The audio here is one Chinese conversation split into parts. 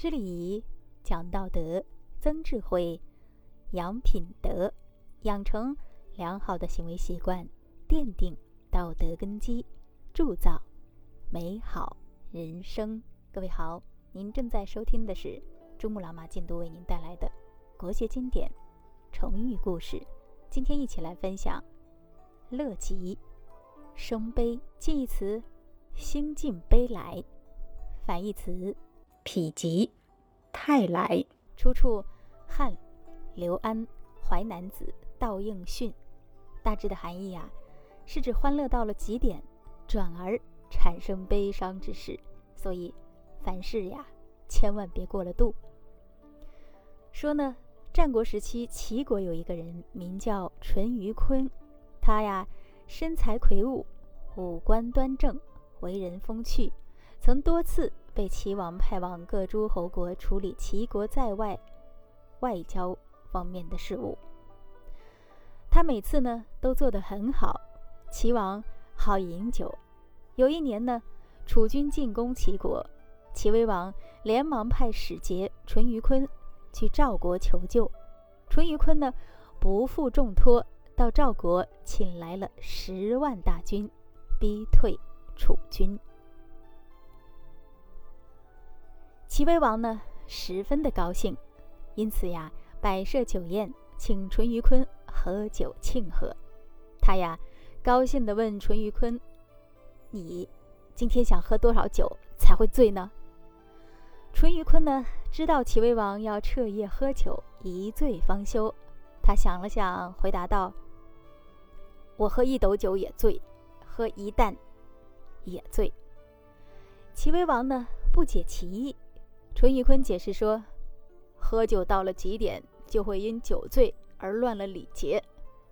知礼仪，讲道德，增智慧，养品德，养成良好的行为习惯，奠定道德根基，铸造美好人生。各位好，您正在收听的是珠穆朗玛禁读为您带来的国学经典成语故事。今天一起来分享“乐极生悲”近义词。兴尽悲来，反义词，否极泰来。出处汉刘安《淮南子·道应训》。大致的含义啊，是指欢乐到了极点，转而产生悲伤之事。所以凡事呀，千万别过了度。说呢，战国时期齐国有一个人名叫淳于髡，他呀身材魁梧，五官端正。为人风趣，曾多次被齐王派往各诸侯国处理齐国在外外交方面的事务。他每次呢都做得很好。齐王好饮酒，有一年呢，楚军进攻齐国，齐威王连忙派使节淳于髡去赵国求救。淳于髡呢不负重托，到赵国请来了十万大军，逼退。楚军，齐威王呢十分的高兴，因此呀摆设酒宴，请淳于髡喝酒庆贺。他呀高兴地问淳于髡：“你今天想喝多少酒才会醉呢？”淳于髡呢知道齐威王要彻夜喝酒，一醉方休。他想了想，回答道：“我喝一斗酒也醉，喝一担。”也醉。齐威王呢不解其意，淳于髡解释说：“喝酒到了极点，就会因酒醉而乱了礼节；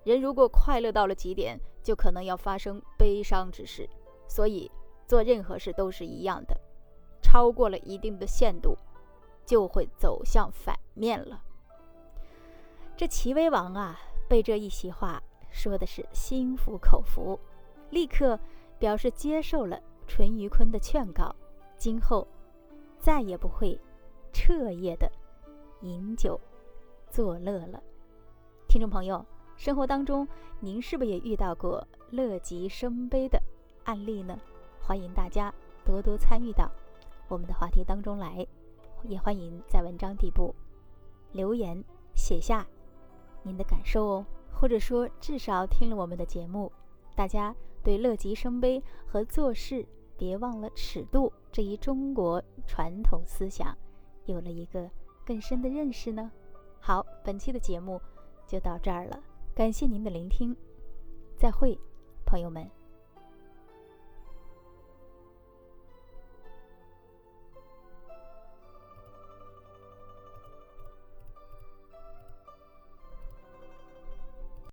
人如果快乐到了极点，就可能要发生悲伤之事。所以做任何事都是一样的，超过了一定的限度，就会走向反面了。”这齐威王啊，被这一席话说的是心服口服，立刻。表示接受了淳于髡的劝告，今后再也不会彻夜的饮酒作乐了。听众朋友，生活当中您是不是也遇到过乐极生悲的案例呢？欢迎大家多多参与到我们的话题当中来，也欢迎在文章底部留言写下您的感受哦，或者说至少听了我们的节目，大家。对乐极生悲和做事别忘了尺度这一中国传统思想，有了一个更深的认识呢。好，本期的节目就到这儿了，感谢您的聆听，再会，朋友们。